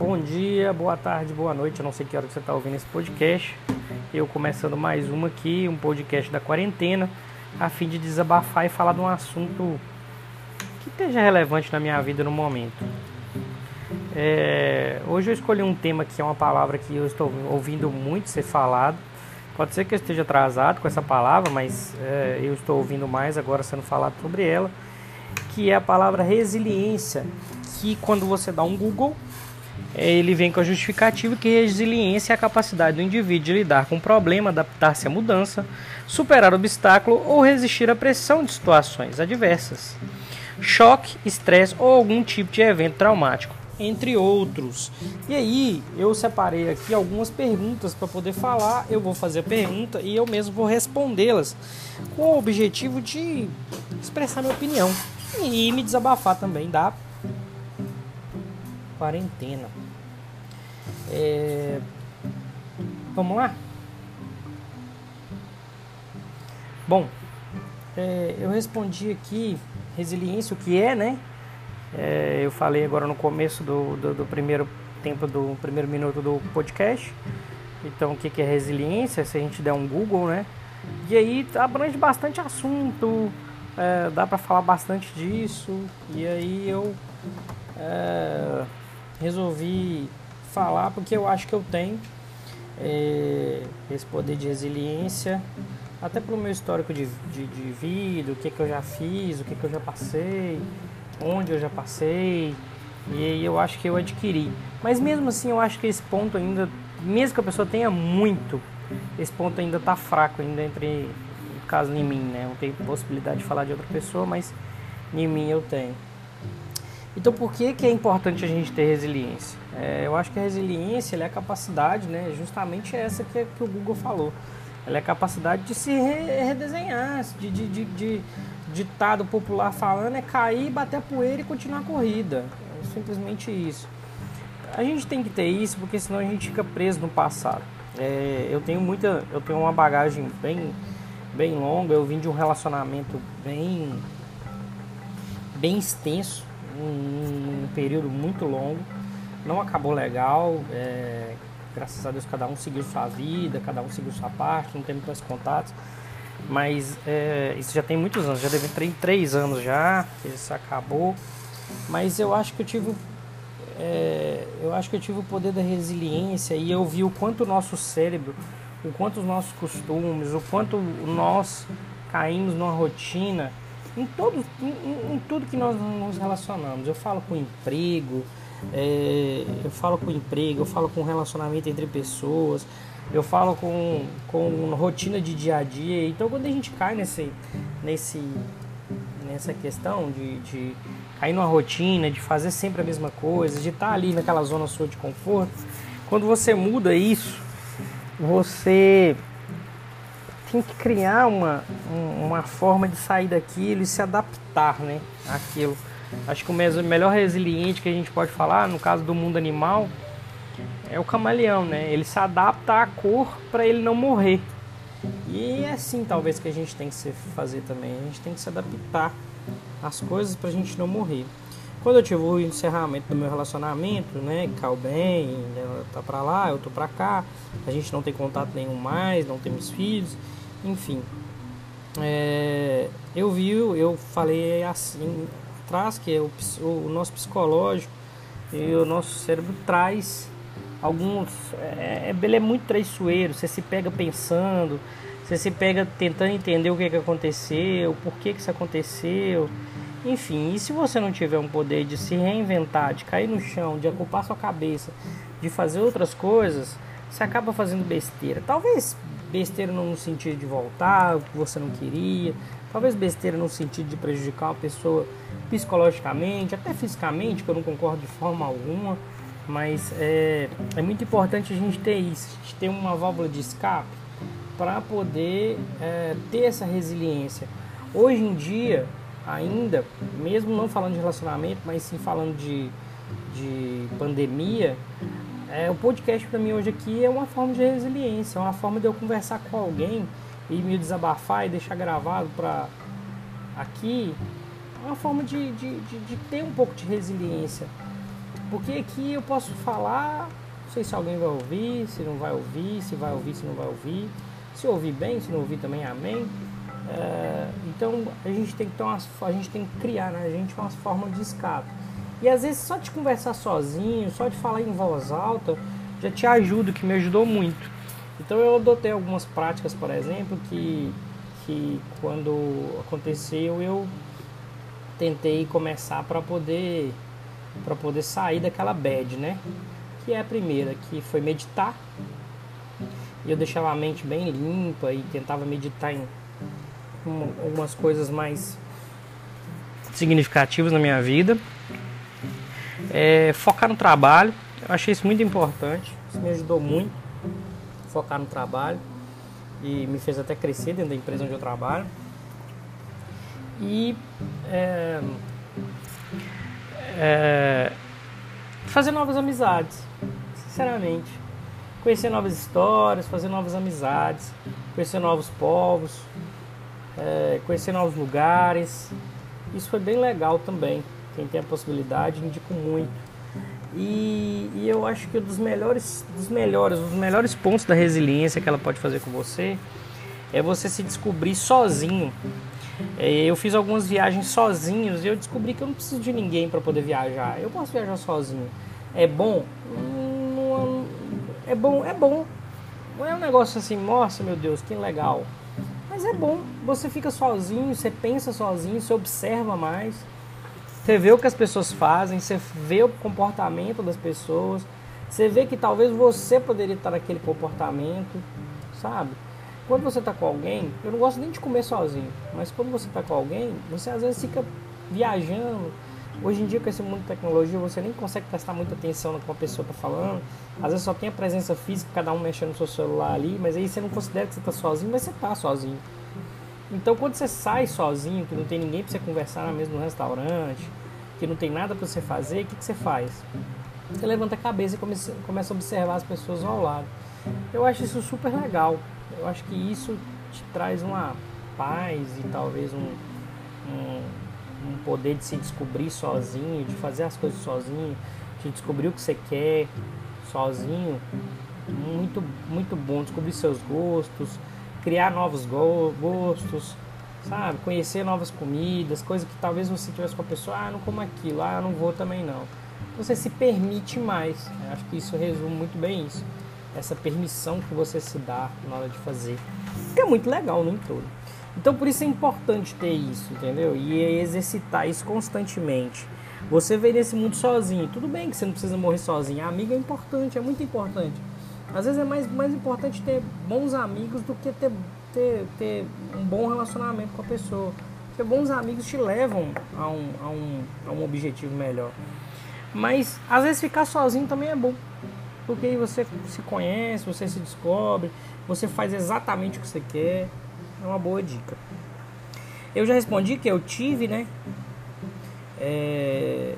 Bom dia, boa tarde, boa noite. Eu não sei que hora que você está ouvindo esse podcast. Eu começando mais uma aqui, um podcast da quarentena, a fim de desabafar e falar de um assunto que esteja relevante na minha vida no momento. É, hoje eu escolhi um tema que é uma palavra que eu estou ouvindo muito ser falado. Pode ser que eu esteja atrasado com essa palavra, mas é, eu estou ouvindo mais agora sendo falado sobre ela, que é a palavra resiliência. Que quando você dá um Google, ele vem com a justificativa que resiliência é a capacidade do indivíduo de lidar com um problema, adaptar-se à mudança, superar obstáculo ou resistir à pressão de situações adversas, choque, estresse ou algum tipo de evento traumático, entre outros. E aí, eu separei aqui algumas perguntas para poder falar. Eu vou fazer a pergunta e eu mesmo vou respondê-las com o objetivo de expressar minha opinião e me desabafar também da quarentena. É... Vamos lá? Bom, é, eu respondi aqui resiliência, o que é, né? É, eu falei agora no começo do, do, do, primeiro tempo, do primeiro minuto do podcast. Então, o que, que é resiliência? Se a gente der um Google, né? E aí abrange bastante assunto, é, dá para falar bastante disso. E aí eu é, resolvi falar porque eu acho que eu tenho é, esse poder de resiliência, até pelo meu histórico de, de, de vida, o que, que eu já fiz, o que, que eu já passei, onde eu já passei, e eu acho que eu adquiri. Mas mesmo assim, eu acho que esse ponto ainda, mesmo que a pessoa tenha muito, esse ponto ainda está fraco, ainda entre, no caso em mim, né? Eu tenho possibilidade de falar de outra pessoa, mas em mim eu tenho. Então, por que, que é importante a gente ter resiliência? É, eu acho que a resiliência é a capacidade, né, justamente essa que, que o Google falou. Ela é a capacidade de se re redesenhar, de, de, de, de ditado popular falando é cair, bater a poeira e continuar a corrida. É simplesmente isso. A gente tem que ter isso porque senão a gente fica preso no passado. É, eu tenho muita, eu tenho uma bagagem bem, bem longa. Eu vim de um relacionamento bem, bem extenso um, um período muito longo. Não acabou legal. É, graças a Deus cada um seguiu sua vida, cada um seguiu sua parte, não tem muitos contatos. Mas é, isso já tem muitos anos, já deve ter três anos já, isso acabou. Mas eu acho que eu tive. É, eu acho que eu tive o poder da resiliência e eu vi o quanto o nosso cérebro, o quanto os nossos costumes, o quanto nós caímos numa rotina em, todo, em, em, tudo que nós nos relacionamos. Eu falo com emprego, é, eu falo com emprego, eu falo com relacionamento entre pessoas, eu falo com, com rotina de dia a dia. Então quando a gente cai nesse, nesse, nessa questão de, de cair numa rotina, de fazer sempre a mesma coisa, de estar ali naquela zona sua de conforto, quando você muda isso, você tem que criar uma, uma forma de sair daquilo e se adaptar né, àquilo. Acho que o melhor resiliente que a gente pode falar, no caso do mundo animal, é o camaleão, né? Ele se adapta à cor para ele não morrer. E é assim talvez que a gente tem que fazer também. A gente tem que se adaptar às coisas para a gente não morrer. Quando eu tive o encerramento do meu relacionamento, né, caiu bem, ela tá para lá, eu tô para cá, a gente não tem contato nenhum mais, não temos filhos. Enfim, é, eu vi, eu falei assim atrás que o, o nosso psicológico e o nosso cérebro traz alguns. É, ele é muito traiçoeiro, você se pega pensando, você se pega tentando entender o que, que aconteceu, por que, que isso aconteceu. Enfim, e se você não tiver um poder de se reinventar, de cair no chão, de ocupar sua cabeça, de fazer outras coisas, você acaba fazendo besteira. Talvez besteira no sentido de voltar, o que você não queria, talvez besteira no sentido de prejudicar uma pessoa psicologicamente, até fisicamente, que eu não concordo de forma alguma, mas é, é muito importante a gente ter isso, a gente ter uma válvula de escape para poder é, ter essa resiliência. Hoje em dia, ainda, mesmo não falando de relacionamento, mas sim falando de, de pandemia, é, o podcast para mim hoje aqui é uma forma de resiliência, é uma forma de eu conversar com alguém e me desabafar e deixar gravado para aqui. É uma forma de, de, de, de, ter um pouco de resiliência. Porque aqui eu posso falar, não sei se alguém vai ouvir, se não vai ouvir, se vai ouvir, se não vai ouvir. Se ouvir bem, se não ouvir também, amém. É, então a gente tem que ter umas, a gente tem que criar, né? Gente umas formas de escape. E às vezes só de conversar sozinho, só de falar em voz alta, já te ajuda, que me ajudou muito. Então eu adotei algumas práticas, por exemplo, que, que quando aconteceu eu tentei começar para poder para poder sair daquela bad, né? Que é a primeira, que foi meditar. E eu deixava a mente bem limpa e tentava meditar em algumas coisas mais significativas na minha vida. É, focar no trabalho, eu achei isso muito importante, isso me ajudou muito. Focar no trabalho e me fez até crescer dentro da empresa onde eu trabalho. E é, é, fazer novas amizades, sinceramente. Conhecer novas histórias, fazer novas amizades, conhecer novos povos, é, conhecer novos lugares. Isso foi bem legal também. Quem tem a possibilidade, indico muito. E, e, eu acho que um dos melhores, dos melhores, os melhores pontos da resiliência que ela pode fazer com você é você se descobrir sozinho. É, eu fiz algumas viagens sozinhos e eu descobri que eu não preciso de ninguém para poder viajar. Eu posso viajar sozinho. É bom? É bom, é bom. Não é um negócio assim, nossa meu Deus, que legal. Mas é bom. Você fica sozinho, você pensa sozinho, você observa mais. Você vê o que as pessoas fazem, você vê o comportamento das pessoas, você vê que talvez você poderia estar naquele comportamento, sabe? Quando você está com alguém, eu não gosto nem de comer sozinho, mas quando você está com alguém, você às vezes fica viajando. Hoje em dia, com esse mundo de tecnologia, você nem consegue prestar muita atenção no que uma pessoa está falando. Às vezes só tem a presença física, cada um mexendo no seu celular ali, mas aí você não considera que você está sozinho, mas você está sozinho. Então, quando você sai sozinho, que não tem ninguém para você conversar na mesmo restaurante, que não tem nada para você fazer, o que, que você faz? Você levanta a cabeça e começa, começa a observar as pessoas ao lado. Eu acho isso super legal. Eu acho que isso te traz uma paz e talvez um, um, um poder de se descobrir sozinho, de fazer as coisas sozinho, de descobrir o que você quer sozinho. Muito, muito bom descobrir seus gostos, criar novos gostos, sabe? Conhecer novas comidas, coisas que talvez você tivesse com a pessoa, ah, não como aquilo, ah, não vou também não. Você se permite mais. Eu acho que isso resume muito bem isso. Essa permissão que você se dá na hora de fazer. Que é muito legal no todo. Então por isso é importante ter isso, entendeu? E exercitar isso constantemente. Você veio nesse mundo sozinho. Tudo bem que você não precisa morrer sozinho. A amiga é importante, é muito importante. Às vezes é mais, mais importante ter bons amigos do que ter, ter, ter um bom relacionamento com a pessoa. Porque bons amigos te levam a um, a um, a um objetivo melhor. Mas às vezes ficar sozinho também é bom. Porque aí você se conhece, você se descobre, você faz exatamente o que você quer. É uma boa dica. Eu já respondi que eu tive, né? É,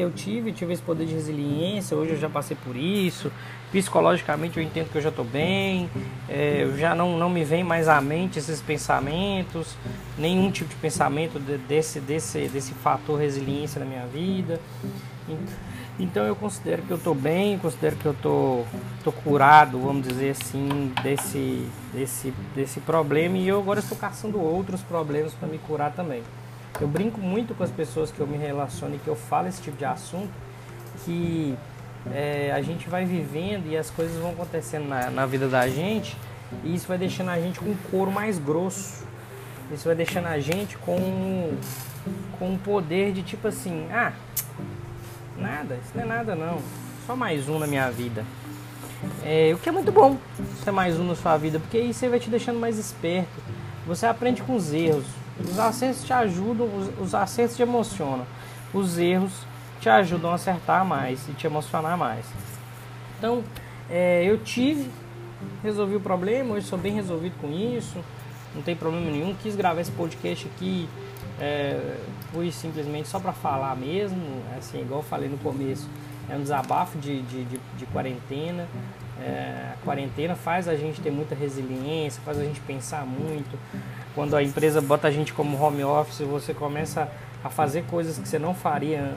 eu tive, tive esse poder de resiliência, hoje eu já passei por isso, psicologicamente eu entendo que eu já estou bem, é, já não, não me vem mais à mente esses pensamentos, nenhum tipo de pensamento de, desse, desse, desse fator resiliência na minha vida. Então eu considero que eu estou bem, considero que eu estou tô, tô curado, vamos dizer assim, desse, desse, desse problema e eu agora estou caçando outros problemas para me curar também. Eu brinco muito com as pessoas que eu me relaciono e que eu falo esse tipo de assunto, que é, a gente vai vivendo e as coisas vão acontecendo na, na vida da gente e isso vai deixando a gente com um couro mais grosso. Isso vai deixando a gente com, com um poder de tipo assim, ah, nada, isso não é nada não. Só mais um na minha vida. É, o que é muito bom ser mais um na sua vida, porque aí você vai te deixando mais esperto. Você aprende com os erros. Os acertos te ajudam, os, os acertos te emocionam. Os erros te ajudam a acertar mais e te emocionar mais. Então, é, eu tive, resolvi o problema, hoje sou bem resolvido com isso, não tem problema nenhum. Quis gravar esse podcast aqui, é, fui simplesmente só para falar mesmo, assim, igual eu falei no começo, é um desabafo de, de, de, de quarentena. É, a quarentena faz a gente ter muita resiliência, faz a gente pensar muito. Quando a empresa bota a gente como home office, você começa a fazer coisas que você não faria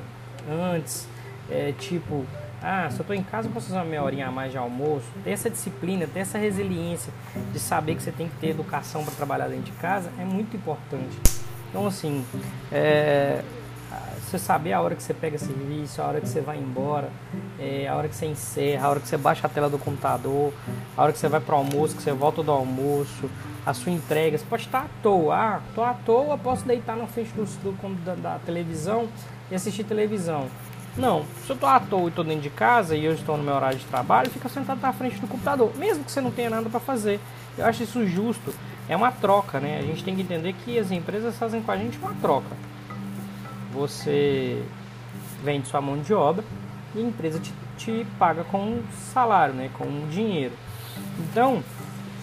antes. é, tipo, ah, se eu estou em casa, eu posso uma meia horinha a mais de almoço. Ter essa disciplina, ter essa resiliência de saber que você tem que ter educação para trabalhar dentro de casa é muito importante. Então, assim, é, você saber a hora que você pega serviço, a hora que você vai embora, é, a hora que você encerra, a hora que você baixa a tela do computador, a hora que você vai para o almoço, que você volta do almoço, a sua entrega. Você pode estar à toa. Ah, à toa, posso deitar na frente do, do da, da, televisão e assistir televisão. Não, se eu estou à toa e estou dentro de casa e eu estou no meu horário de trabalho, fica sentado na frente do computador, mesmo que você não tenha nada para fazer. Eu acho isso justo. É uma troca, né? A gente tem que entender que as empresas fazem com a gente uma troca você vende sua mão de obra e a empresa te, te paga com salário, né, com dinheiro. Então,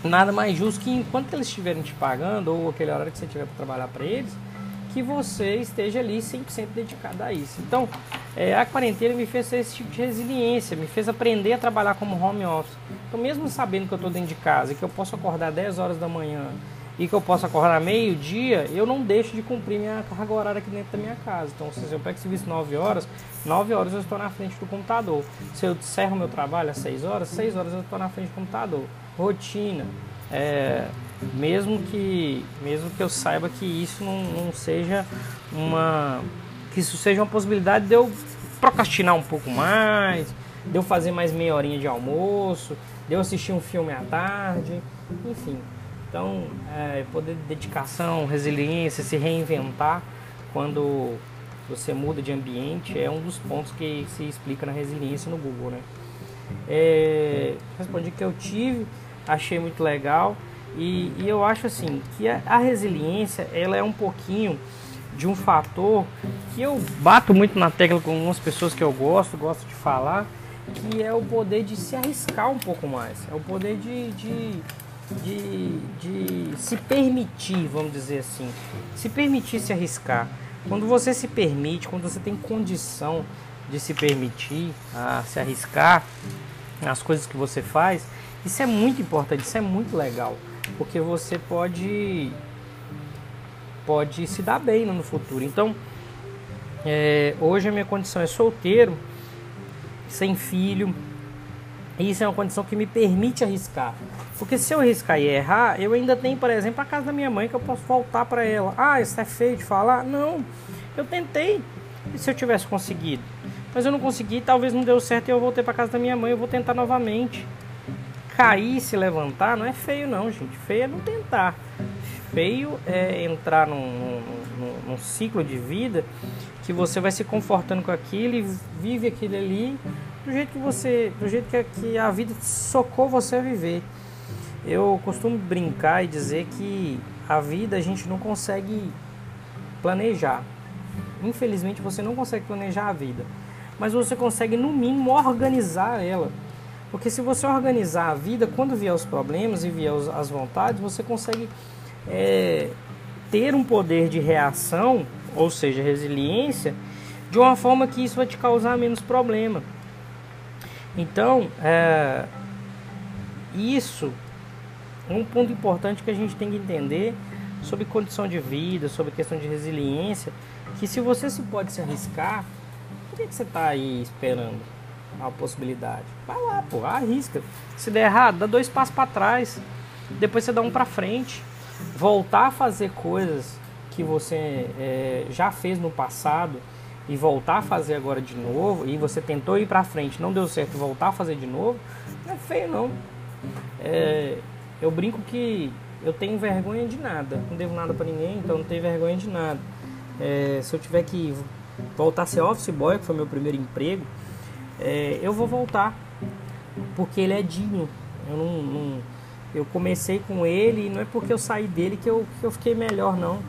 nada mais justo que enquanto eles estiverem te pagando, ou aquele horário que você tiver para trabalhar para eles, que você esteja ali 100% dedicado a isso. Então, é, a quarentena me fez esse tipo de resiliência, me fez aprender a trabalhar como home office. Então, mesmo sabendo que eu estou dentro de casa, que eu posso acordar 10 horas da manhã, e que eu posso acordar meio-dia, eu não deixo de cumprir minha carga horária aqui dentro da minha casa. Então, se eu pego serviço 9 horas, 9 horas eu estou na frente do computador. Se eu encerro meu trabalho às 6 horas, 6 horas eu estou na frente do computador. Rotina. É, mesmo que mesmo que eu saiba que isso não, não seja uma que isso seja uma possibilidade de eu procrastinar um pouco mais, de eu fazer mais meia horinha de almoço, de eu assistir um filme à tarde, enfim. Então, é, poder de dedicação, resiliência, se reinventar quando você muda de ambiente é um dos pontos que se explica na resiliência no Google, né? É, respondi que eu tive, achei muito legal. E, e eu acho assim que a, a, resiliência ela é um pouquinho de um fator que eu bato muito na tecla com algumas pessoas que eu gosto, gosto de falar, que é o poder de se arriscar um pouco mais, é o poder de, de de, de se permitir, vamos dizer assim, se permitir se arriscar. Quando você se permite, quando você tem condição de se permitir a se arriscar nas coisas que você faz, isso é muito importante, isso é muito legal, porque você pode pode se dar bem no futuro. Então, é, hoje a minha condição é solteiro, sem filho, e isso é uma condição que me permite arriscar. Porque se eu arriscar e errar, eu ainda tenho, por exemplo, a casa da minha mãe que eu posso voltar para ela. Ah, isso é feio de falar? Não. Eu tentei. E se eu tivesse conseguido? Mas eu não consegui, talvez não deu certo e eu voltei para casa da minha mãe, eu vou tentar novamente. Cair se levantar não é feio não, gente. Feio é não tentar. Feio é entrar num, num, num ciclo de vida que você vai se confortando com aquilo e vive aquilo ali do jeito que você, do jeito que a vida socou você a viver. Eu costumo brincar e dizer que a vida a gente não consegue planejar. Infelizmente você não consegue planejar a vida, mas você consegue no mínimo organizar ela. Porque se você organizar a vida, quando vier os problemas e vier as vontades, você consegue é, ter um poder de reação, ou seja, resiliência, de uma forma que isso vai te causar menos problema. Então, é, isso um ponto importante que a gente tem que entender sobre condição de vida, sobre questão de resiliência, que se você se pode se arriscar, por que, que você está aí esperando a possibilidade? Vai lá, pô, arrisca. Se der errado, dá dois passos para trás, depois você dá um para frente. Voltar a fazer coisas que você é, já fez no passado e voltar a fazer agora de novo, e você tentou ir para frente, não deu certo, voltar a fazer de novo, não é feio não. É, eu brinco que eu tenho vergonha de nada, não devo nada para ninguém, então não tenho vergonha de nada. É, se eu tiver que voltar a ser office boy, que foi meu primeiro emprego, é, eu vou voltar, porque ele é digno. Eu não, não, eu comecei com ele e não é porque eu saí dele que eu, que eu fiquei melhor, não.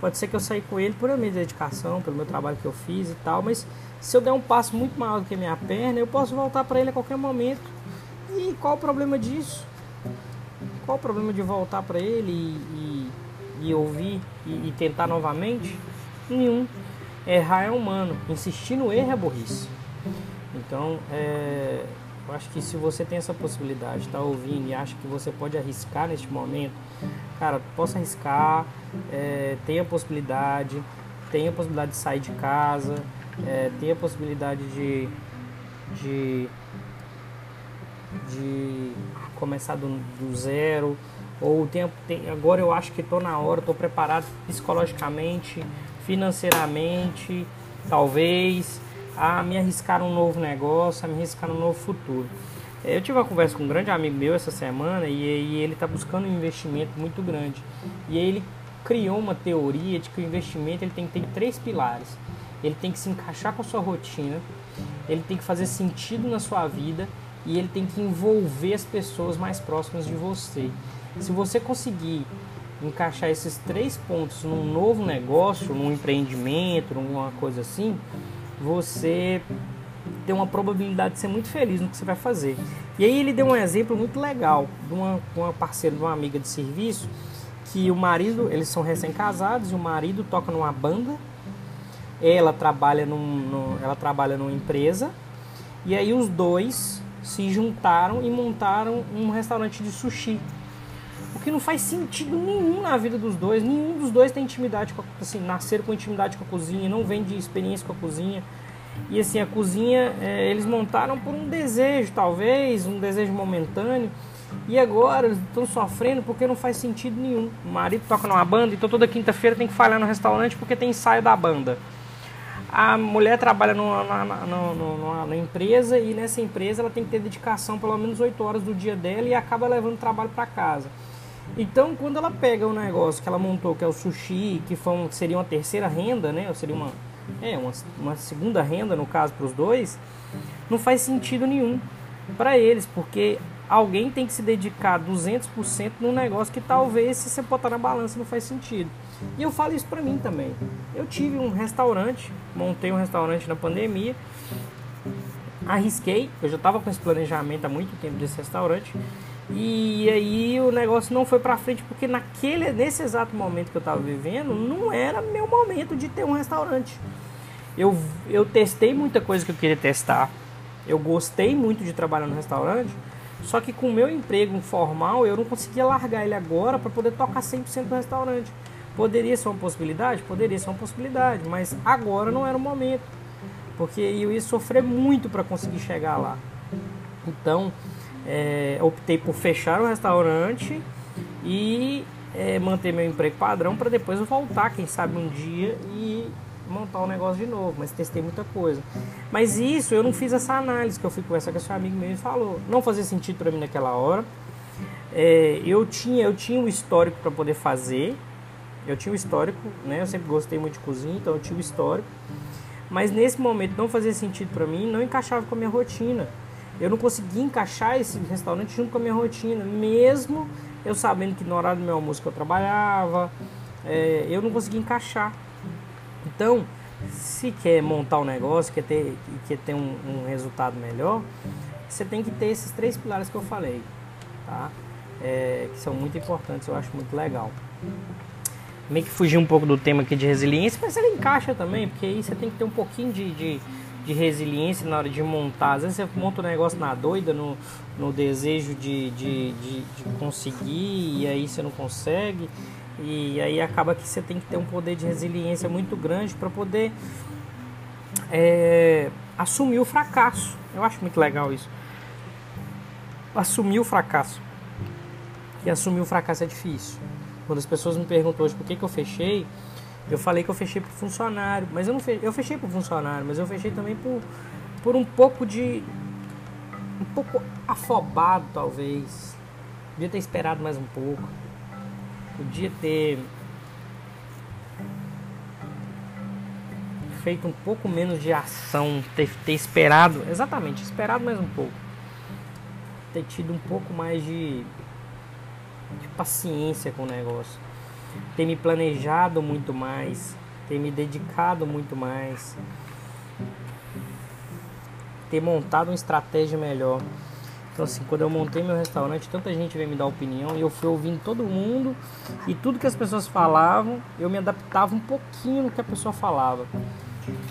Pode ser que eu saí com ele por minha dedicação, pelo meu trabalho que eu fiz e tal, mas se eu der um passo muito maior do que minha perna, eu posso voltar para ele a qualquer momento. E qual o problema disso? Qual o problema de voltar para ele e, e, e ouvir e, e, tentar novamente? Nenhum. Errar é humano, insistir no erro é burrice. Então, é, eu acho que se você tem essa possibilidade, está ouvindo e acha que você pode arriscar neste momento, cara, possa arriscar, é, tenha a possibilidade, tenha a possibilidade de sair de casa, é, ter a possibilidade de, de, de começar do, do zero, ou o tempo tem, agora eu acho que estou na hora, estou preparado psicologicamente, financeiramente, talvez, a me arriscar um novo negócio, a me arriscar um novo futuro. Eu tive uma conversa com um grande amigo meu essa semana e, e ele está buscando um investimento muito grande. E ele criou uma teoria de que o investimento ele tem que ter três pilares. Ele tem que se encaixar com a sua rotina, ele tem que fazer sentido na sua vida e ele tem que envolver as pessoas mais próximas de você. Se você conseguir encaixar esses três pontos num novo negócio, num empreendimento, numa coisa assim, você tem uma probabilidade de ser muito feliz no que você vai fazer. E aí ele deu um exemplo muito legal de uma, uma parceira, de uma amiga de serviço, que o marido, eles são recém-casados, e o marido toca numa banda, ela trabalha, num, ela trabalha numa empresa, e aí os dois se juntaram e montaram um restaurante de sushi. O que não faz sentido nenhum na vida dos dois. Nenhum dos dois tem intimidade com a, assim, nasceram com intimidade com a cozinha, não vem de experiência com a cozinha. E assim, a cozinha é, eles montaram por um desejo, talvez, um desejo momentâneo. E agora eles estão sofrendo porque não faz sentido nenhum. O marido toca numa banda, então toda quinta-feira tem que falhar no restaurante porque tem ensaio da banda. A mulher trabalha numa, empresa e nessa empresa ela tem que ter dedicação pelo menos 8 horas do dia dela e acaba levando trabalho para casa. Então, quando ela pega o negócio que ela montou, que é o sushi, que, foi um, seria uma terceira renda, né? Ou seria uma, é, uma, uma segunda renda, no caso, para os dois, não faz sentido nenhum para eles, porque alguém tem que se dedicar 200% num negócio que talvez, se você botar na balança, não faz sentido. E eu falo isso para mim também. Eu tive um restaurante, montei um restaurante na pandemia, arrisquei, eu já estava com esse planejamento há muito tempo desse restaurante, e aí o negócio não foi para frente porque naquele nesse exato momento que eu estava vivendo, não era meu momento de ter um restaurante. Eu, eu testei muita coisa que eu queria testar. Eu gostei muito de trabalhar no restaurante, só que com o meu emprego formal eu não conseguia largar ele agora para poder tocar 100% do restaurante. Poderia ser uma possibilidade? Poderia ser uma possibilidade, mas agora não era o momento, porque eu ia sofrer muito para conseguir chegar lá. Então, é, optei por fechar o restaurante e é, manter meu emprego padrão para depois voltar, quem sabe um dia e montar o um negócio de novo, mas testei muita coisa. Mas isso eu não fiz essa análise que eu fui conversar com esse amigo meu e falou, não fazia sentido para mim naquela hora. É, eu tinha eu tinha um histórico para poder fazer, eu tinha um histórico, né? Eu sempre gostei muito de cozinha, então eu tinha um histórico. Mas nesse momento não fazia sentido para mim, não encaixava com a minha rotina eu não conseguia encaixar esse restaurante junto com a minha rotina, mesmo eu sabendo que no horário do meu almoço que eu trabalhava, é, eu não conseguia encaixar. Então, se quer montar um negócio, quer ter, quer ter um, um resultado melhor, você tem que ter esses três pilares que eu falei, tá? É, que são muito importantes, eu acho muito legal. Meio que fugir um pouco do tema aqui de resiliência, mas ele encaixa também, porque aí você tem que ter um pouquinho de, de de resiliência na hora de montar. Às vezes você monta um negócio na doida, no, no desejo de, de, de, de conseguir, e aí você não consegue. E aí acaba que você tem que ter um poder de resiliência muito grande para poder é, assumir o fracasso. Eu acho muito legal isso. Assumir o fracasso. E assumir o fracasso é difícil. Quando as pessoas me perguntam hoje por que, que eu fechei, eu falei que eu fechei por funcionário, mas eu não fechei, eu fechei por funcionário, mas eu fechei também por, por um pouco de um pouco afobado talvez. Podia ter esperado mais um pouco. Podia ter feito um pouco menos de ação, ter, ter esperado, exatamente, esperado mais um pouco. Ter tido um pouco mais de, de paciência com o negócio ter me planejado muito mais, ter me dedicado muito mais, ter montado uma estratégia melhor. Então assim, quando eu montei meu restaurante, tanta gente veio me dar opinião e eu fui ouvindo todo mundo e tudo que as pessoas falavam, eu me adaptava um pouquinho no que a pessoa falava.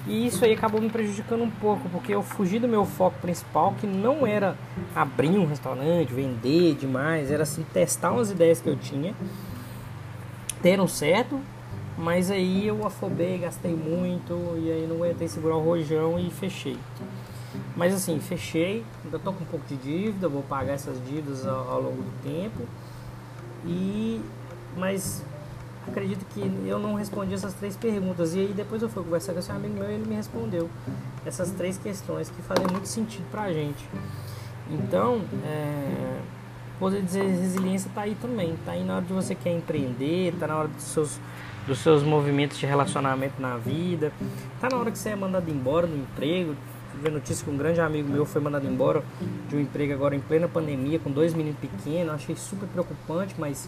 E isso aí acabou me prejudicando um pouco, porque eu fugi do meu foco principal, que não era abrir um restaurante, vender demais, era assim testar umas ideias que eu tinha deram certo, Mas aí eu afobei, gastei muito e aí não aguentei segurar o rojão e fechei. Mas assim, fechei, ainda tô com um pouco de dívida, vou pagar essas dívidas ao, ao longo do tempo. E mas acredito que eu não respondi essas três perguntas. E aí depois eu fui conversar com esse amigo meu e ele me respondeu essas três questões que fazem muito sentido pra gente. Então, é, poder dizer resiliência está aí também. Está aí na hora de você quer empreender, está na hora dos seus dos seus movimentos de relacionamento na vida. Tá na hora que você é mandado embora do emprego. Tive notícia que um grande amigo meu foi mandado embora de um emprego agora em plena pandemia, com dois meninos pequenos. Achei super preocupante, mas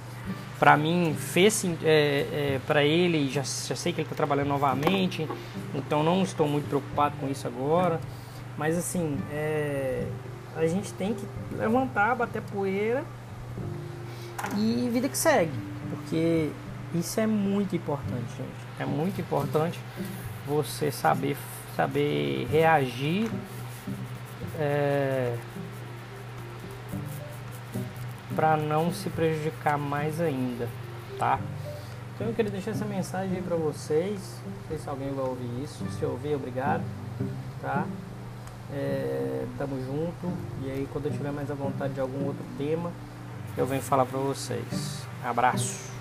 para mim fez é, é, para ele. Já, já sei que ele está trabalhando novamente, então não estou muito preocupado com isso agora. Mas assim, é, a gente tem que levantar, bater poeira e vida que segue, porque isso é muito importante, gente. É muito importante você saber, saber reagir é, para não se prejudicar mais ainda, tá? Então eu queria deixar essa mensagem aí para vocês. Não sei se alguém vai ouvir isso. Se ouvir, obrigado, tá? É, tamo junto. E aí quando eu tiver mais à vontade de algum outro tema, eu venho falar para vocês. Abraço.